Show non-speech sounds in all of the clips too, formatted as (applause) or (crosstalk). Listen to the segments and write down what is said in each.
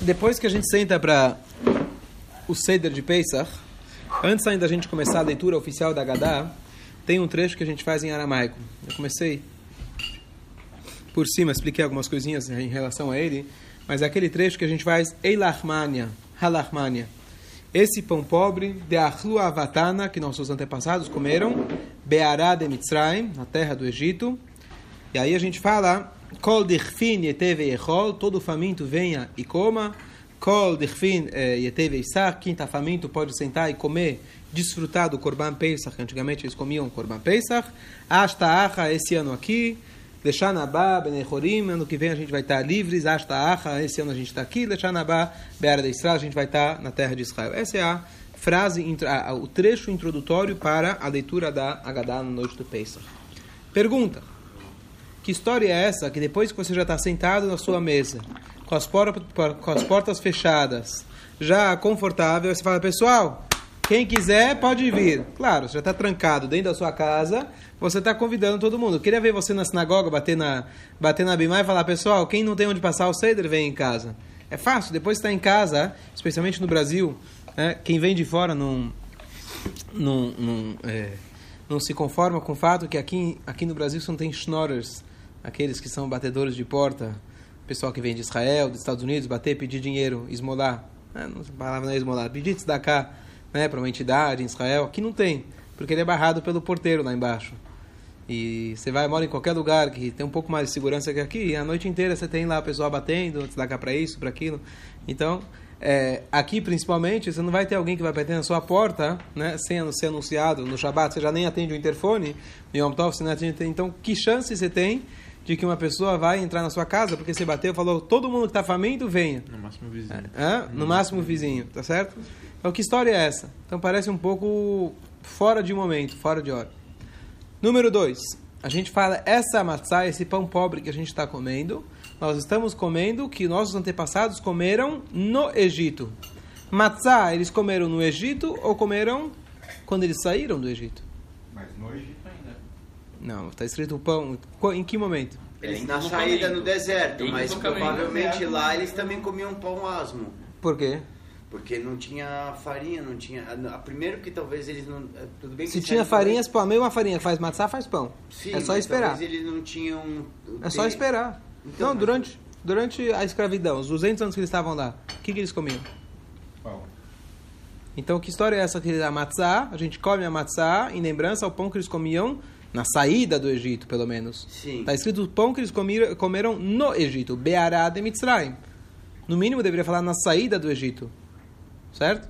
Depois que a gente senta para o Seder de Pesach, antes ainda da gente começar a leitura oficial da Gadá, tem um trecho que a gente faz em aramaico. Eu comecei por cima, expliquei algumas coisinhas em relação a ele, mas é aquele trecho que a gente faz Eilachmania, Halachmania. Esse pão pobre de Ahlu Avatana, que nossos antepassados comeram, Beará de Mitzrayim, na terra do Egito. E aí a gente fala, Kol dirfin yeteve echol, todo faminto venha e coma. Kol dirfin yeteve isar, quem está faminto pode sentar e comer, desfrutar do Korban Pesach, antigamente eles comiam Korban Pesach. Hasta Acha, esse ano aqui. Lechanabá, Benechorim, ano que vem a gente vai estar livres, Ashta Acha, esse ano a gente está aqui, Lechanabá, Beara de Israel, a gente vai estar na terra de Israel. Essa é a frase, o trecho introdutório para a leitura da Agadá na noite do Pesach. Pergunta, que história é essa que depois que você já está sentado na sua mesa, com as, portas, com as portas fechadas, já confortável, você fala, pessoal, quem quiser pode vir. Claro, você já está trancado dentro da sua casa, você está convidando todo mundo. Queria ver você na sinagoga, bater na, bater na Bimá e falar, pessoal, quem não tem onde passar o Seder, vem em casa. É fácil, depois está em casa, especialmente no Brasil, né, quem vem de fora não, não, não, é, não se conforma com o fato que aqui, aqui no Brasil você não tem schnorrers, aqueles que são batedores de porta, pessoal que vem de Israel, dos Estados Unidos, bater, pedir dinheiro, esmolar. Né, a palavra não é esmolar, pedir cá né, para uma entidade em Israel. Aqui não tem, porque ele é barrado pelo porteiro lá embaixo. E você vai, mora em qualquer lugar que tem um pouco mais de segurança que aqui, e a noite inteira você tem lá a pessoa batendo, cá para isso, para aquilo. Então, é, aqui principalmente, você não vai ter alguém que vai bater na sua porta, né, sem ser anunciado no Shabat, você já nem atende o interfone, no Yom Tov você não atende. Então, que chance você tem de que uma pessoa vai entrar na sua casa porque você bateu, falou, todo mundo que está faminto, venha. No máximo vizinho. É, no, no máximo vizinho, tá certo? Então, que história é essa? Então, parece um pouco fora de momento, fora de hora. Número 2. A gente fala essa matzá, esse pão pobre que a gente está comendo, nós estamos comendo que nossos antepassados comeram no Egito. Matzá, eles comeram no Egito ou comeram quando eles saíram do Egito? Mas no Egito ainda. Não, está escrito pão. Em que momento? Eles na saída no deserto, mas provavelmente lá eles também comiam pão asmo. Por quê? Porque não tinha farinha, não tinha. A, primeiro que talvez eles não. É, tudo bem Se tinha farinha, pão, a mesma farinha faz matzá, faz pão. Sim, é só esperar. Talvez eles não tinham. É só esperar. Então, não, durante, durante a escravidão, os 200 anos que eles estavam lá, o que, que eles comiam? Pão. Então, que história é essa que a matzá? A gente come a matzá em lembrança ao pão que eles comiam na saída do Egito, pelo menos. Está escrito o pão que eles comiram, comeram no Egito, Beará de Mitzrayim. No mínimo, deveria falar na saída do Egito. Certo?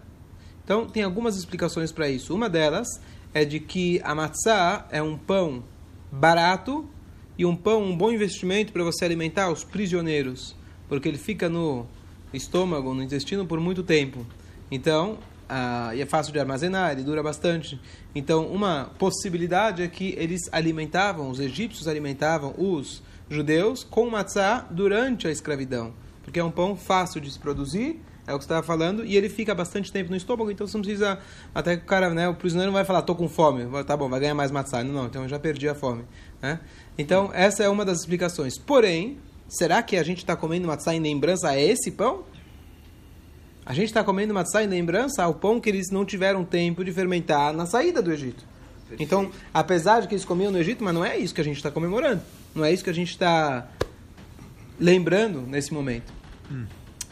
Então, tem algumas explicações para isso. Uma delas é de que a matzá é um pão barato e um pão, um bom investimento para você alimentar os prisioneiros, porque ele fica no estômago, no intestino por muito tempo. Então, ah, e é fácil de armazenar, ele dura bastante. Então, uma possibilidade é que eles alimentavam, os egípcios alimentavam os judeus com matzá durante a escravidão, porque é um pão fácil de se produzir é o que você estava falando, e ele fica bastante tempo no estômago, então você não precisa. Até que o cara, né, o prisioneiro não vai falar, tô com fome, tá bom, vai ganhar mais matzá. Não, então eu já perdi a fome. Né? Então, essa é uma das explicações. Porém, será que a gente está comendo matzá em lembrança a esse pão? A gente está comendo matzá em lembrança ao pão que eles não tiveram tempo de fermentar na saída do Egito. Então, apesar de que eles comiam no Egito, mas não é isso que a gente está comemorando. Não é isso que a gente está lembrando nesse momento. Hum.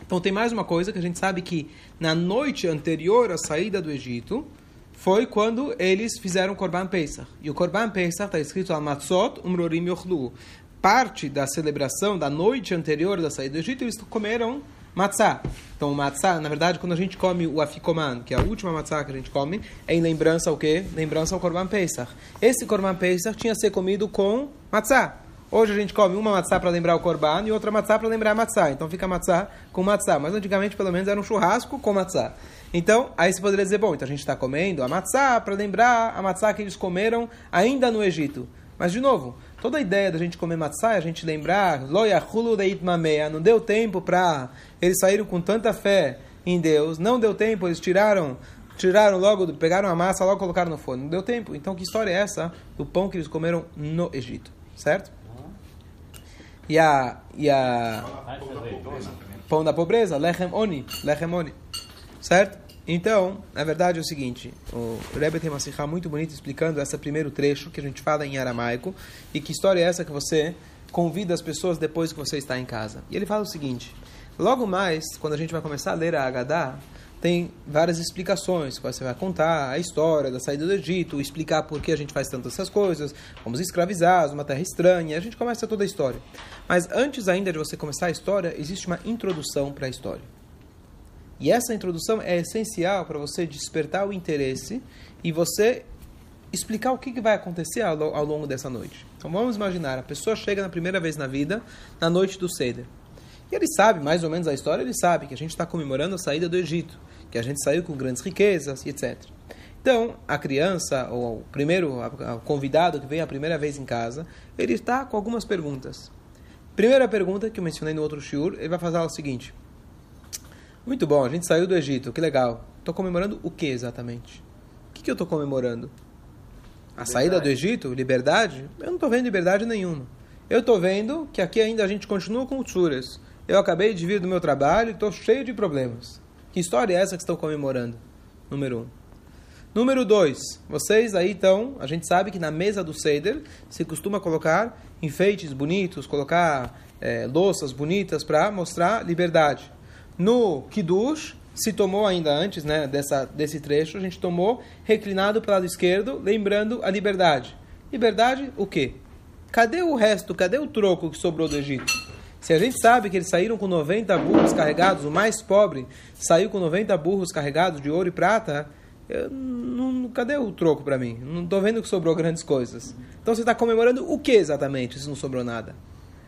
Então tem mais uma coisa que a gente sabe que na noite anterior à saída do Egito foi quando eles fizeram o Korban Pesach. E o Korban Pesach está escrito Amatzot Umrorim Yochlu. Parte da celebração da noite anterior da saída do Egito, eles comeram matzá. Então, o matzá, na verdade, quando a gente come o afikoman, que é a última matzá que a gente come, é em lembrança ao quê? Lembrança ao Korban Pesach. Esse Korban Pesach tinha que ser comido com matzá. Hoje a gente come uma matzá para lembrar o korban e outra matzá para lembrar a matzá. Então fica matzá com matzá. Mas antigamente, pelo menos, era um churrasco com matzá. Então, aí você poderia dizer, bom, então a gente está comendo a matzá para lembrar a matzá que eles comeram ainda no Egito. Mas, de novo, toda a ideia da gente comer matzá é a gente lembrar, não deu tempo para... Eles saíram com tanta fé em Deus, não deu tempo, eles tiraram tiraram logo, pegaram a massa, logo colocaram no forno. Não deu tempo. Então, que história é essa do pão que eles comeram no Egito? Certo? E a. E a Pão da pobreza, lechem oni, lechem oni. Certo? Então, na verdade é o seguinte, o Rebbe tem uma sikha muito bonita explicando esse primeiro trecho que a gente fala em aramaico e que história é essa que você convida as pessoas depois que você está em casa. E ele fala o seguinte, logo mais, quando a gente vai começar a ler a Haggadah, tem várias explicações. Você vai contar a história da saída do Egito, explicar por que a gente faz tantas essas coisas, fomos escravizados, uma terra estranha, a gente começa toda a história. Mas antes ainda de você começar a história, existe uma introdução para a história. E essa introdução é essencial para você despertar o interesse e você explicar o que vai acontecer ao, longo dessa noite. Então vamos imaginar, a pessoa chega na primeira vez na vida, na noite do Seder. E ele sabe, mais ou menos a história, ele sabe que a gente está comemorando a saída do Egito, que a gente saiu com grandes riquezas etc. Então, a criança, ou o primeiro o convidado que vem a primeira vez em casa, ele está com algumas perguntas. Primeira pergunta que eu mencionei no outro shiur, ele vai fazer o seguinte: Muito bom, a gente saiu do Egito, que legal. Estou comemorando o que exatamente? O que, que eu estou comemorando? A liberdade. saída do Egito? Liberdade? Eu não estou vendo liberdade nenhuma. Eu estou vendo que aqui ainda a gente continua com tsuras. Eu acabei de vir do meu trabalho e estou cheio de problemas. Que história é essa que estão comemorando? Número um. Número dois. Vocês aí estão, a gente sabe que na mesa do Seder se costuma colocar enfeites bonitos, colocar é, louças bonitas para mostrar liberdade. No Kiddush, se tomou ainda antes né, dessa, desse trecho, a gente tomou reclinado para o lado esquerdo, lembrando a liberdade. Liberdade, o quê? Cadê o resto? Cadê o troco que sobrou do Egito? Se a gente sabe que eles saíram com 90 burros carregados, o mais pobre saiu com 90 burros carregados de ouro e prata, eu, não, cadê o troco para mim? Não estou vendo que sobrou grandes coisas. Então você está comemorando o que exatamente se não sobrou nada?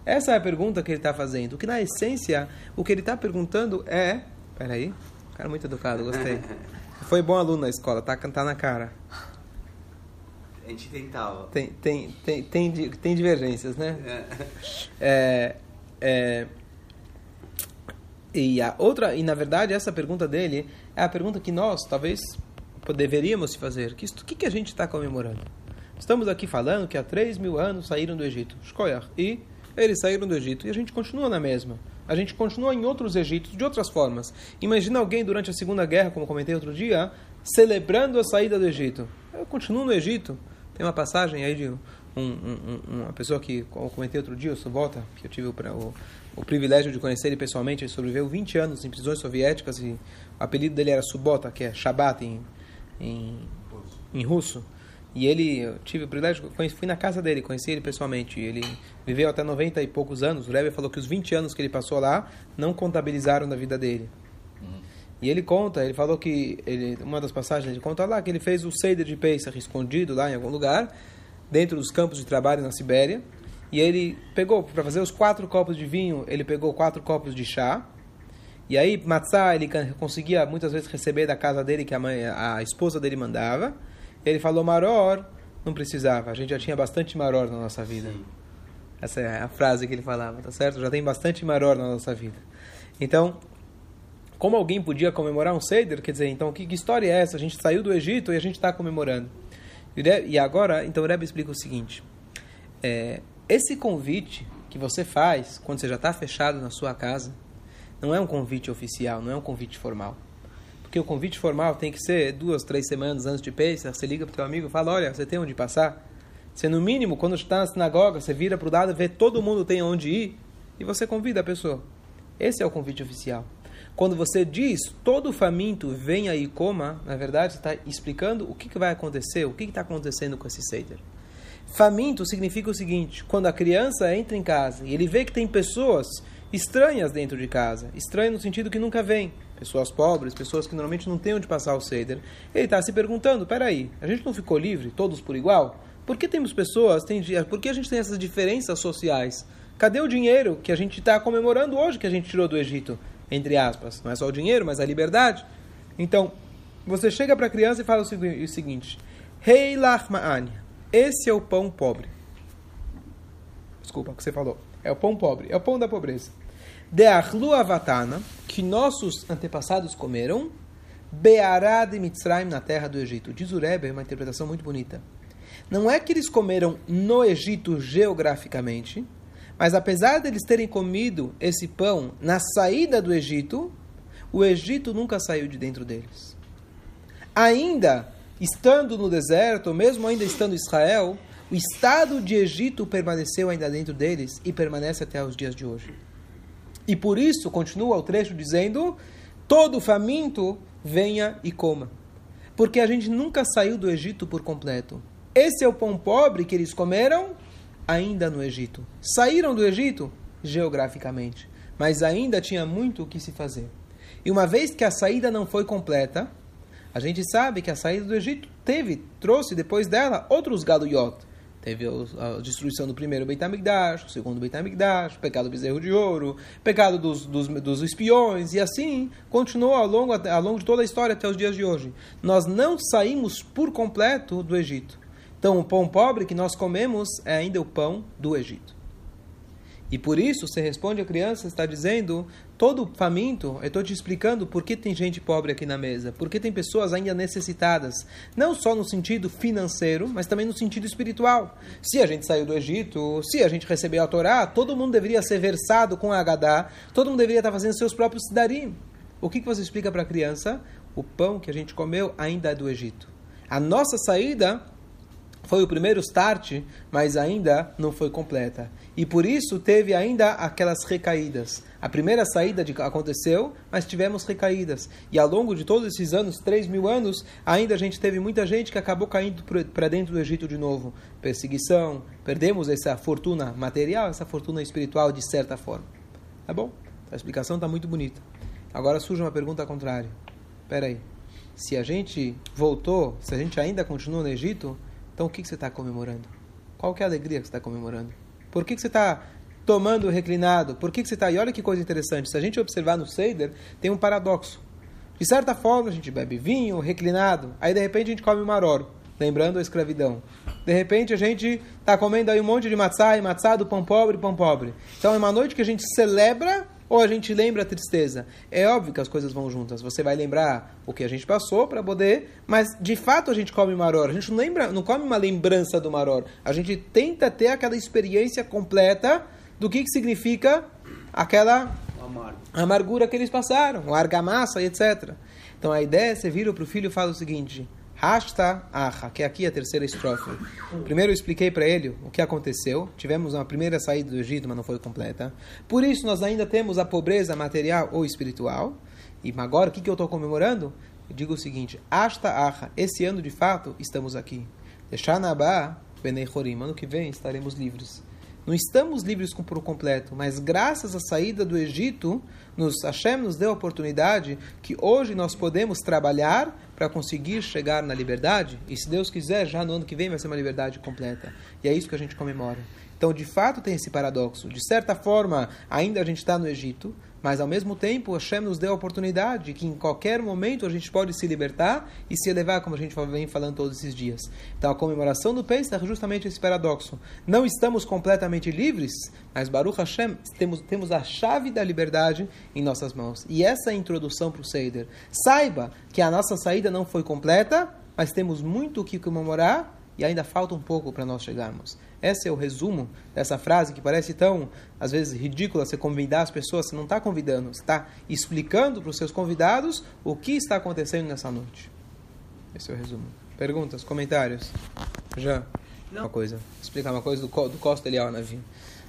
Essa é a pergunta que ele está fazendo. Que na essência, o que ele está perguntando é. Peraí, cara muito educado, gostei. (laughs) Foi bom aluno na escola, tá cantar na cara. A gente tentava. Tem, tem, tem, tem, tem divergências, né? É. é é, e a outra, e na verdade essa pergunta dele é a pergunta que nós talvez deveríamos fazer. Que o que, que a gente está comemorando? Estamos aqui falando que há 3 mil anos saíram do Egito. E eles saíram do Egito e a gente continua na mesma. A gente continua em outros Egitos de outras formas. Imagina alguém durante a Segunda Guerra, como comentei outro dia, celebrando a saída do Egito. Eu continuo no Egito. Tem uma passagem aí de um, um, uma pessoa que eu comentei outro dia, o Subota, que eu tive o, o, o, privilégio de conhecer ele pessoalmente, ele sobreviveu 20 anos em prisões soviéticas e o apelido dele era Subota, que é Shabbat em, em, em russo. E ele, eu tive o privilégio, fui na casa dele, conheci ele pessoalmente. Ele viveu até 90 e poucos anos. O Rebbe falou que os 20 anos que ele passou lá não contabilizaram na vida dele. Uhum. E ele conta, ele falou que, ele, uma das passagens, ele conta lá que ele fez o Seder de Pesach escondido lá em algum lugar dentro dos campos de trabalho na Sibéria. E ele pegou, para fazer os quatro copos de vinho, ele pegou quatro copos de chá. E aí, matzá, ele conseguia muitas vezes receber da casa dele, que a, mãe, a esposa dele mandava. Ele falou, maror, não precisava, a gente já tinha bastante maror na nossa vida. Sim. Essa é a frase que ele falava, tá certo? Já tem bastante maror na nossa vida. Então, como alguém podia comemorar um Seder? Quer dizer, então, que, que história é essa? A gente saiu do Egito e a gente está comemorando. E agora, então o Rebbe explica o seguinte: é, esse convite que você faz quando você já está fechado na sua casa não é um convite oficial, não é um convite formal. Porque o convite formal tem que ser duas, três semanas antes de Pesach, você liga para o teu amigo e fala, olha, você tem onde passar? Você, no mínimo, quando está na sinagoga, você vira para o lado, vê todo mundo tem onde ir e você convida a pessoa. Esse é o convite oficial. Quando você diz todo faminto venha e coma, na verdade você está explicando o que, que vai acontecer, o que está acontecendo com esse Seder. Faminto significa o seguinte: quando a criança entra em casa e ele vê que tem pessoas estranhas dentro de casa, estranho no sentido que nunca vem, pessoas pobres, pessoas que normalmente não têm onde passar o Seder, ele está se perguntando: peraí, a gente não ficou livre, todos por igual? Por que temos pessoas, tem, por que a gente tem essas diferenças sociais? Cadê o dinheiro que a gente está comemorando hoje que a gente tirou do Egito? entre aspas. Não é só o dinheiro, mas a liberdade. Então, você chega para a criança e fala o seguinte: Rei Lachma'an, esse é o pão pobre. Desculpa, o que você falou. É o pão pobre, é o pão da pobreza. De avatana, que nossos antepassados comeram, Beará de Mitzrayim, na terra do Egito. Diz o Rebbe, uma interpretação muito bonita. Não é que eles comeram no Egito geograficamente, Mas apesar deles terem comido esse pão na saída do Egito, o Egito nunca saiu de dentro deles. Ainda estando no deserto, mesmo ainda estando em Israel, o estado de Egito permaneceu ainda dentro deles e permanece até os dias de hoje. E por isso continua o trecho dizendo: todo faminto venha e coma. Porque a gente nunca saiu do Egito por completo. Esse é o pão pobre que eles comeram ainda no Egito. Saíram do Egito geograficamente, mas ainda tinha muito o que se fazer. E uma vez que a saída não foi completa, a gente sabe que a saída do Egito teve, trouxe depois dela outros galuyot. Teve a destruição do primeiro Beit HaMikdash, o segundo Beit HaMikdash, o pecado do bezerro de ouro, o pecado dos, dos, dos espiões, e assim continuou ao longo, ao longo de toda a história até os dias de hoje. Nós não saímos por completo do Egito. Então, o pão pobre que nós comemos é ainda o pão do Egito. E por isso, você responde a criança, está dizendo, todo faminto, eu estou te explicando por que tem gente pobre aqui na mesa, por que tem pessoas ainda necessitadas, não só no sentido financeiro, mas também no sentido espiritual. Se a gente saiu do Egito, se a gente recebeu a Torá, todo mundo deveria ser versado com a Agadá, todo mundo deveria estar fazendo seus próprios sidarim. O que, que você explica para a criança? O pão que a gente comeu ainda é do Egito. A nossa saída foi o primeiro start, mas ainda não foi completa. E por isso teve ainda aquelas recaídas. A primeira saída de, aconteceu, mas tivemos recaídas. E ao longo de todos esses anos, 3 mil anos, ainda a gente teve muita gente que acabou caindo para dentro do Egito de novo. Perseguição, perdemos essa fortuna material, essa fortuna espiritual de certa forma. Tá bom? A explicação está muito bonita. Agora surge uma pergunta contrária. Espera aí. Se a gente voltou, se a gente ainda continua no Egito, então o que, que você está comemorando? Qual que é a alegria que você está comemorando? Por que, que você está tomando reclinado? Por que, que você está... E olha que coisa interessante. Se a gente observar no Seider, tem um paradoxo. De certa forma, a gente bebe vinho, reclinado. Aí, de repente, a gente come maroro. Lembrando a escravidão. De repente, a gente está comendo aí um monte de matzá, e matzá do pão pobre, pão pobre. Então, é uma noite que a gente celebra ou a gente lembra a tristeza. É óbvio que as coisas vão juntas. Você vai lembrar o que a gente passou para poder, mas de fato a gente come maror. A gente não lembra, não come uma lembrança do maror. A gente tenta ter aquela experiência completa do que, que significa aquela amargura que eles passaram, a argamassa e etc. Então a ideia é você vira para o filho e fala o seguinte: Rasta Acha, que é aqui a terceira estrofe. Primeiro eu expliquei para ele o que aconteceu. Tivemos uma primeira saída do Egito, mas não foi completa. Por isso nós ainda temos a pobreza material ou espiritual. E agora o que, que eu estou comemorando? Eu digo o seguinte: Asta Acha, esse ano de fato estamos aqui. Deixanabá, Benei Horim, ano que vem estaremos livres. Não estamos livres por completo, mas graças à saída do Egito, nos Hashem nos deu a oportunidade que hoje nós podemos trabalhar para conseguir chegar na liberdade. E se Deus quiser, já no ano que vem vai ser uma liberdade completa. E é isso que a gente comemora. Então, de fato, tem esse paradoxo. De certa forma, ainda a gente está no Egito, mas ao mesmo tempo, Hashem nos deu a oportunidade que em qualquer momento a gente pode se libertar e se elevar, como a gente vem falando todos esses dias. Então a comemoração do Pesach é justamente esse paradoxo. Não estamos completamente livres, mas Baruch Hashem, temos, temos a chave da liberdade em nossas mãos. E essa é a introdução para o Seider. Saiba que a nossa saída não foi completa, mas temos muito o que comemorar e ainda falta um pouco para nós chegarmos. Esse é o resumo dessa frase que parece tão, às vezes, ridícula você convidar as pessoas. Você não está convidando, você está explicando para os seus convidados o que está acontecendo nessa noite. Esse é o resumo. Perguntas, comentários? Já? Não. Uma coisa. Explicar uma coisa do, do Costa Elial Navi.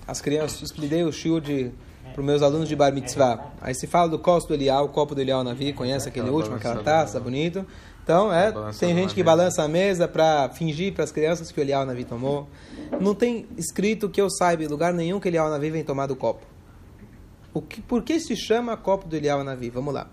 As crianças, expliquei o shiur de para os meus alunos de Bar Mitzvah. Aí se fala do costo do Elial, o copo do Elial Navi, conhece aquele último, aquela taça, bonito. Então, é, tem gente que balança a mesa para fingir para as crianças que o Elial Navi tomou. Não tem escrito que eu saiba em lugar nenhum que Elial Navi vem tomar do copo. O que, por que se chama copo do Elial Navi? Vamos lá.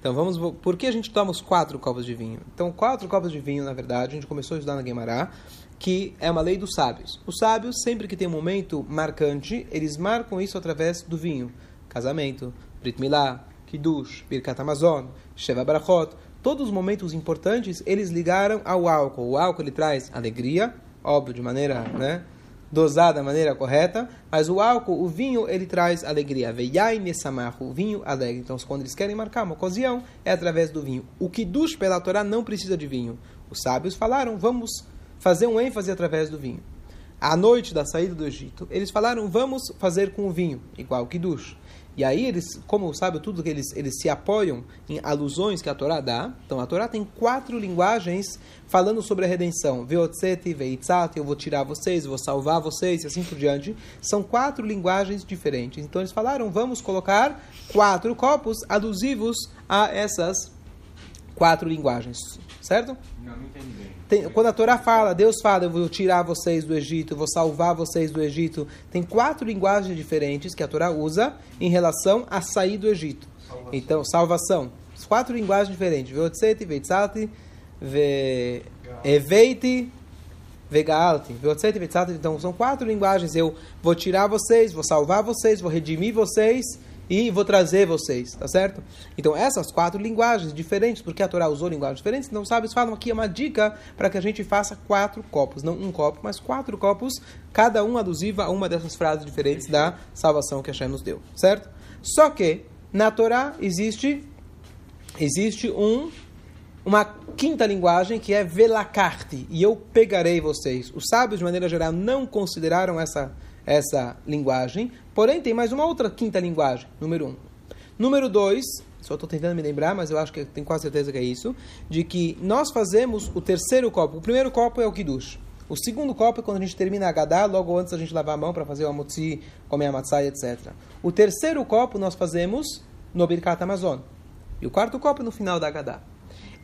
Então, vamos, por que a gente toma os quatro copos de vinho? Então, quatro copos de vinho, na verdade, a gente começou a estudar na Guimará, que é uma lei dos sábios. Os sábios, sempre que tem um momento marcante, eles marcam isso através do vinho. Casamento, Brit Milá, Kiddush, Birkat Amazon, Sheva Barachot, todos os momentos importantes eles ligaram ao álcool. O álcool ele traz alegria, óbvio, de maneira né, dosada, da maneira correta, mas o álcool, o vinho, ele traz alegria. Veiai o vinho alegre. Então, quando eles querem marcar uma ocasião, é através do vinho. O que dos pela Torá não precisa de vinho. Os sábios falaram, vamos fazer um ênfase através do vinho. à noite da saída do Egito, eles falaram, vamos fazer com o vinho, igual que dush. E aí eles, como sabe tudo que eles, eles se apoiam em alusões que a Torá dá. Então a Torá tem quatro linguagens falando sobre a redenção. Veotzeti, veitzati, eu vou tirar vocês, vou salvar vocês e assim por diante. São quatro linguagens diferentes. Então eles falaram, vamos colocar quatro copos alusivos a essas quatro linguagens. Certo? Não, não entendi bem. Tem, quando a Torá fala, Deus fala, eu vou tirar vocês do Egito, eu vou salvar vocês do Egito, tem quatro linguagens diferentes que a Torá usa em relação a sair do Egito. Salvação. Então, salvação. Quatro linguagens diferentes. Veotzeti, veitzati, ve... eveiti, vegaalti. Veotzeti, veitzati. Então, são quatro linguagens. Eu vou tirar vocês, vou salvar vocês, vou redimir vocês e vou trazer vocês, tá certo? Então, essas quatro linguagens diferentes, porque a Torá usou linguagens diferentes, então, sábios falam aqui é uma dica para que a gente faça quatro copos, não um copo, mas quatro copos, cada um alusiva a uma dessas frases diferentes da salvação que Hashem nos deu, certo? Só que, na Torá existe, existe um uma quinta linguagem que é velakarte, e eu pegarei vocês. Os sábios, de maneira geral, não consideraram essa essa linguagem. Porém, tem mais uma outra quinta linguagem, número um. Número dois, só estou tentando me lembrar, mas eu acho que tenho quase certeza que é isso, de que nós fazemos o terceiro copo. O primeiro copo é o Kiddush. O segundo copo é quando a gente termina a Gadá, logo antes a gente lavar a mão para fazer o amotzi, comer a matzah, etc. O terceiro copo nós fazemos no Birkat Amazon. E o quarto copo no final da Gadá.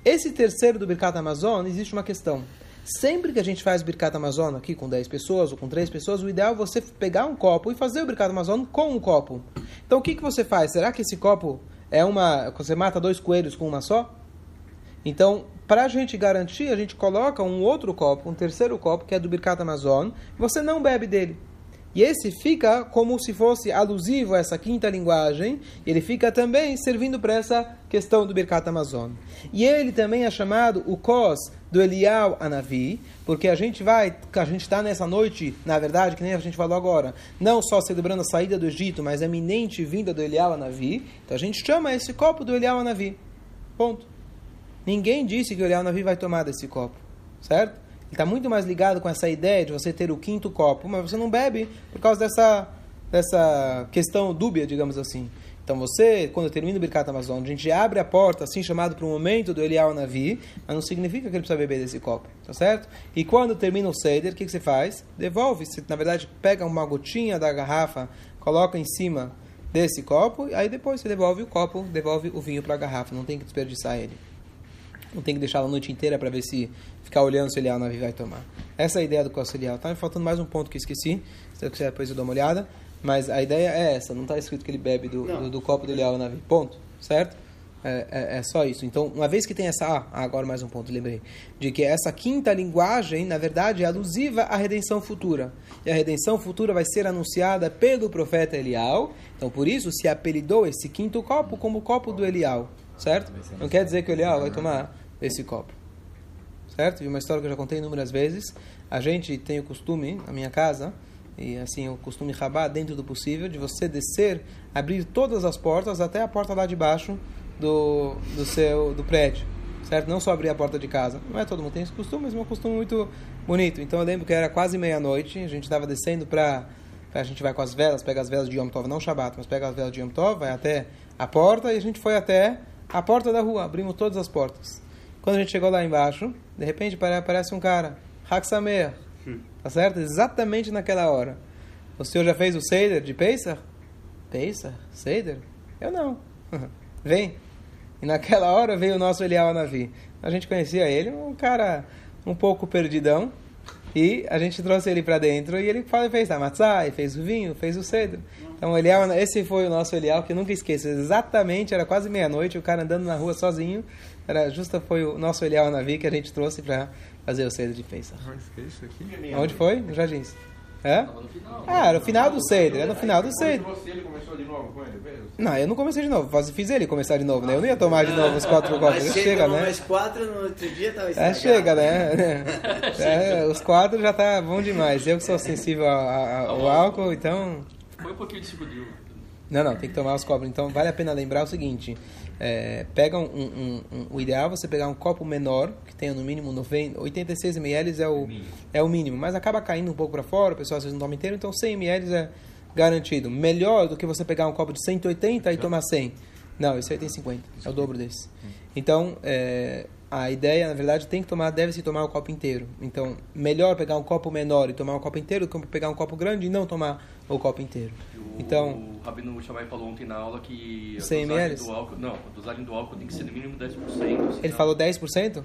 Esse terceiro do Birkat Amazon, existe uma questão. Sempre que a gente faz o Birkat Amazon aqui com 10 pessoas ou com 3 pessoas, o ideal é você pegar um copo e fazer o Birkat Amazon com um copo. Então o que, que você faz? Será que esse copo é uma. Você mata dois coelhos com uma só? Então, para a gente garantir, a gente coloca um outro copo, um terceiro copo, que é do Birkat Amazon, e você não bebe dele. E esse fica como se fosse alusivo a essa quinta linguagem, ele fica também servindo para essa questão do Birkat Amazon. E ele também é chamado o Kos do Elial Anavi, porque a gente vai, a gente está nessa noite, na verdade, que nem a gente falou agora, não só celebrando a saída do Egito, mas a eminente vinda do Elial Anavi, então a gente chama esse copo do Elial Anavi. Ponto. Ninguém disse que o Elial Anavi vai tomar desse copo, certo? Ele está muito mais ligado com essa ideia de você ter o quinto copo, mas você não bebe por causa dessa, dessa questão dúbia, digamos assim. Então você, quando termina o Birkat Amazon, a gente abre a porta, assim chamado para o momento do Elial Navi, mas não significa que ele precisa beber desse copo, tá certo? E quando termina o Seder, o que, que você faz? Devolve, você, na verdade pega uma gotinha da garrafa, coloca em cima desse copo, e aí depois você devolve o copo, devolve o vinho para a garrafa, não tem que desperdiçar ele. Não tem que deixar a noite inteira para ver se ficar olhando se o Elial Navi vai tomar. Essa é a ideia do Costa Elial. Tá me faltando mais um ponto que esqueci, se eu quiser depois eu dou uma olhada. Mas a ideia é essa, não está escrito que ele bebe do, do, do, copo do Elial Navi. Ponto. Certo? É, é, é, só isso. Então, uma vez que tem essa. Ah, agora mais um ponto, lembrei. De que essa quinta linguagem, na verdade, é alusiva à redenção futura. E a redenção futura vai ser anunciada pelo profeta Elial. Então, por isso, se apelidou esse quinto copo como o copo do Elial. Certo? Não quer dizer que o Elial vai tomar esse copo certo? E uma história que eu já contei inúmeras vezes. A gente tem o costume, na minha casa, e assim o costume rabar dentro do possível, de você descer, abrir todas as portas até a porta lá de baixo do, do seu do prédio, certo? Não só abrir a porta de casa. Não é todo mundo tem esse costume, mas é um costume muito bonito. Então eu lembro que era quase meia-noite, a gente estava descendo para a gente vai com as velas, pega as velas de Yom Tov, não Shabbat, mas pega as velas de Yom Tov, vai até a porta e a gente foi até a porta da rua, abrimos todas as portas. Quando a gente chegou lá embaixo, de repente aparece um cara, Haksamer, hum. Tá certo? Exatamente naquela hora. O senhor já fez o Seder de Pesach? Pesach? Seder? Eu não. (laughs) Vem. E naquela hora veio o nosso Elial Navi. A gente conhecia ele, um cara um pouco perdidão. E a gente trouxe ele para dentro e ele fez a matzah, fez o vinho, fez o cedro. Então, Elial, esse foi o nosso Elial, que eu nunca esqueço. Exatamente, era quase meia-noite, o cara andando na rua sozinho. Era justa foi o nosso Elial Navi que a gente trouxe para fazer o cedo de Pesach. Onde foi? No Jardins. É? Ah, era o final do Seder, era no final do Seder. Não, eu não comecei de novo, fiz ele começar de novo, né? Eu não ia tomar de novo os quatro copos. Chega, né? Mais quatro no outro dia tava É, chega, né? (laughs) É, os quatro já tá bom demais. Eu que sou sensível ao, ao álcool, então. Põe um pouquinho de suco de uva. Não, não, tem que tomar os copos. Então vale a pena lembrar o seguinte: é, pega um, um, um, o ideal é você pegar um copo menor, que tenha no mínimo 90, 86 ml é o, é o mínimo, mas acaba caindo um pouco para fora, o pessoal às vezes não toma inteiro, então 100 ml é garantido. Melhor do que você pegar um copo de 180 e tomar 100. Não, esse aí tem 50, é o dobro desse. Então, é, a ideia, na verdade, tem que tomar, deve-se tomar o copo inteiro. Então, melhor pegar um copo menor e tomar um copo inteiro do que pegar um copo grande e não tomar o copo inteiro. O, então, o Rabino Shammai falou ontem na aula que a 100 dosagem ml? do álcool, não, a dosagem do álcool tem que ser no mínimo 10%. ele senão- falou 10%?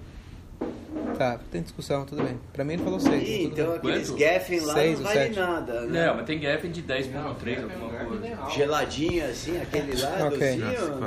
Tá, tem discussão, tudo bem. Pra mim ele falou 6. Ih, então bem. aqueles Quanto? Geffen lá Seis não ou vale nada. Né? Não, mas tem Geffen de 10.3, alguma coisa. Geladinho assim, aquele lá, Ok. docinho, Nossa, nada.